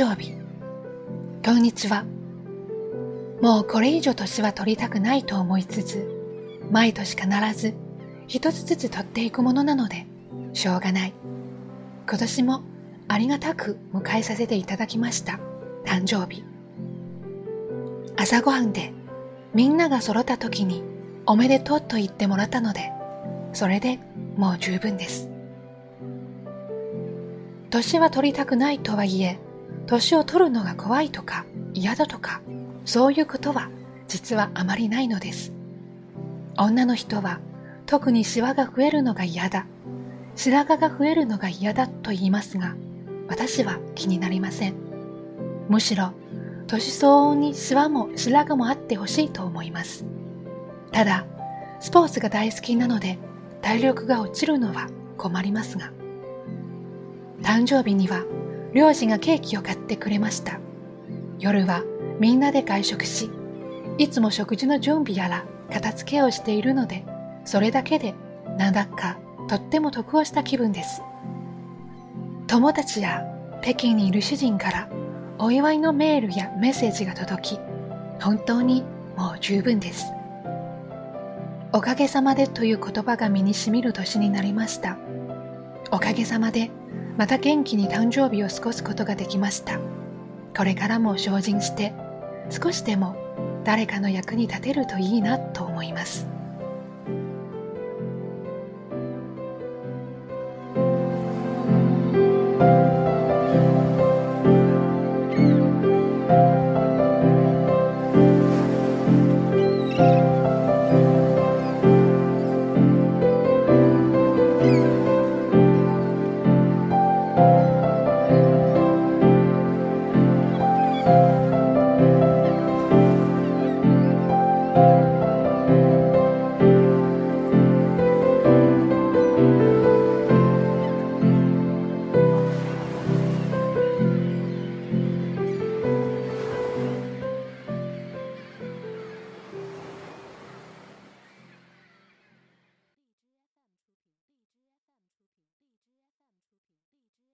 生日。こんにちは。もうこれ以上年は取りたくないと思いつつ、毎年必ず一つずつ取っていくものなので、しょうがない。今年もありがたく迎えさせていただきました。誕生日。朝ごはんでみんなが揃った時におめでとうと言ってもらったので、それでもう十分です。年は取りたくないとはいえ、年を取るのが怖いとか嫌だとか、そういうことは実はあまりないのです。女の人は特にシワが増えるのが嫌だ、白髪が増えるのが嫌だと言いますが、私は気になりません。むしろ、年相応にシワも白髪もあってほしいと思います。ただ、スポーツが大好きなので、体力が落ちるのは困りますが。誕生日には漁師がケーキを買ってくれました。夜はみんなで外食し、いつも食事の準備やら片付けをしているので、それだけでなんだかとっても得をした気分です。友達や北京にいる主人からお祝いのメールやメッセージが届き、本当にもう十分です。おかげさまでという言葉が身にしみる年になりました。おかげさまでまた元気に誕生日を過ごすことができました。これからも精進して、少しでも誰かの役に立てるといいなと思います。